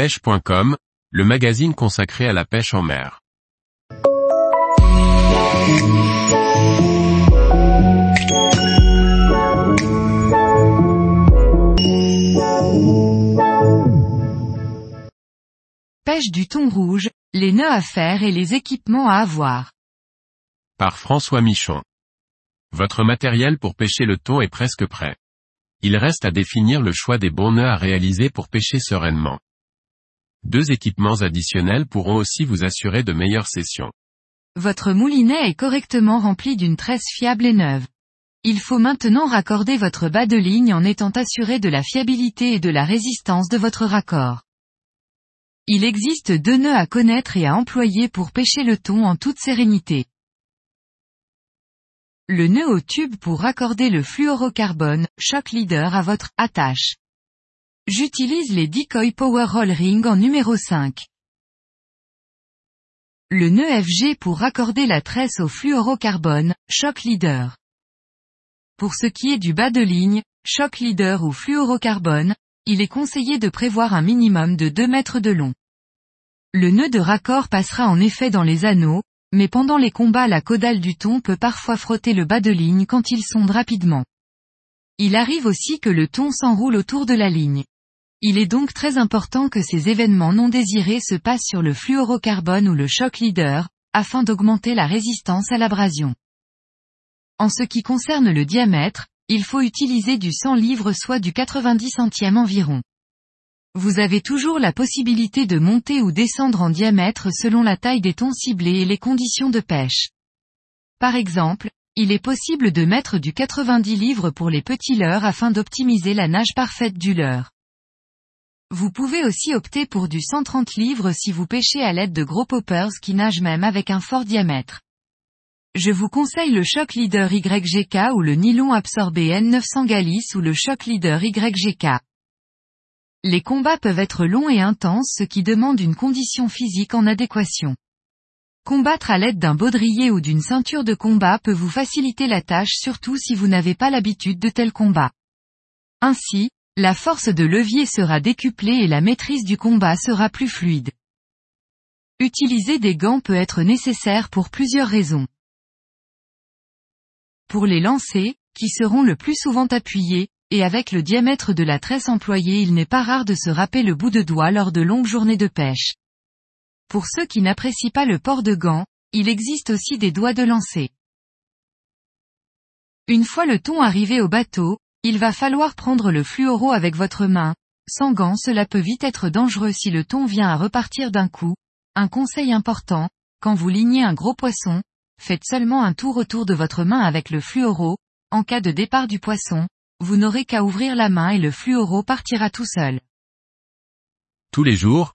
pêche.com, le magazine consacré à la pêche en mer. Pêche du thon rouge, les nœuds à faire et les équipements à avoir. Par François Michon. Votre matériel pour pêcher le thon est presque prêt. Il reste à définir le choix des bons nœuds à réaliser pour pêcher sereinement. Deux équipements additionnels pourront aussi vous assurer de meilleures sessions. Votre moulinet est correctement rempli d'une tresse fiable et neuve. Il faut maintenant raccorder votre bas de ligne en étant assuré de la fiabilité et de la résistance de votre raccord. Il existe deux nœuds à connaître et à employer pour pêcher le thon en toute sérénité. Le nœud au tube pour raccorder le fluorocarbone, Shock Leader à votre attache. J'utilise les Decoy Power Roll Ring en numéro 5. Le nœud FG pour raccorder la tresse au fluorocarbone, Shock Leader. Pour ce qui est du bas de ligne, Shock Leader ou fluorocarbone, il est conseillé de prévoir un minimum de 2 mètres de long. Le nœud de raccord passera en effet dans les anneaux, mais pendant les combats la caudale du thon peut parfois frotter le bas de ligne quand il sonde rapidement. Il arrive aussi que le thon s'enroule autour de la ligne. Il est donc très important que ces événements non désirés se passent sur le fluorocarbone ou le shock leader, afin d'augmenter la résistance à l'abrasion. En ce qui concerne le diamètre, il faut utiliser du 100 livres soit du 90 centième environ. Vous avez toujours la possibilité de monter ou descendre en diamètre selon la taille des thons ciblés et les conditions de pêche. Par exemple, il est possible de mettre du 90 livres pour les petits leurres afin d'optimiser la nage parfaite du leurre. Vous pouvez aussi opter pour du 130 livres si vous pêchez à l'aide de gros poppers qui nagent même avec un fort diamètre. Je vous conseille le Shock Leader YGK ou le nylon absorbé N900 Galis ou le Shock Leader YGK. Les combats peuvent être longs et intenses ce qui demande une condition physique en adéquation. Combattre à l'aide d'un baudrier ou d'une ceinture de combat peut vous faciliter la tâche surtout si vous n'avez pas l'habitude de tels combats. Ainsi, la force de levier sera décuplée et la maîtrise du combat sera plus fluide. Utiliser des gants peut être nécessaire pour plusieurs raisons. Pour les lancer, qui seront le plus souvent appuyés, et avec le diamètre de la tresse employée il n'est pas rare de se râper le bout de doigt lors de longues journées de pêche. Pour ceux qui n'apprécient pas le port de gants, il existe aussi des doigts de lancer. Une fois le thon arrivé au bateau, il va falloir prendre le fluoro avec votre main. Sans gants cela peut vite être dangereux si le thon vient à repartir d'un coup. Un conseil important, quand vous lignez un gros poisson, faites seulement un tour autour de votre main avec le fluoro, en cas de départ du poisson, vous n'aurez qu'à ouvrir la main et le fluoro partira tout seul. Tous les jours,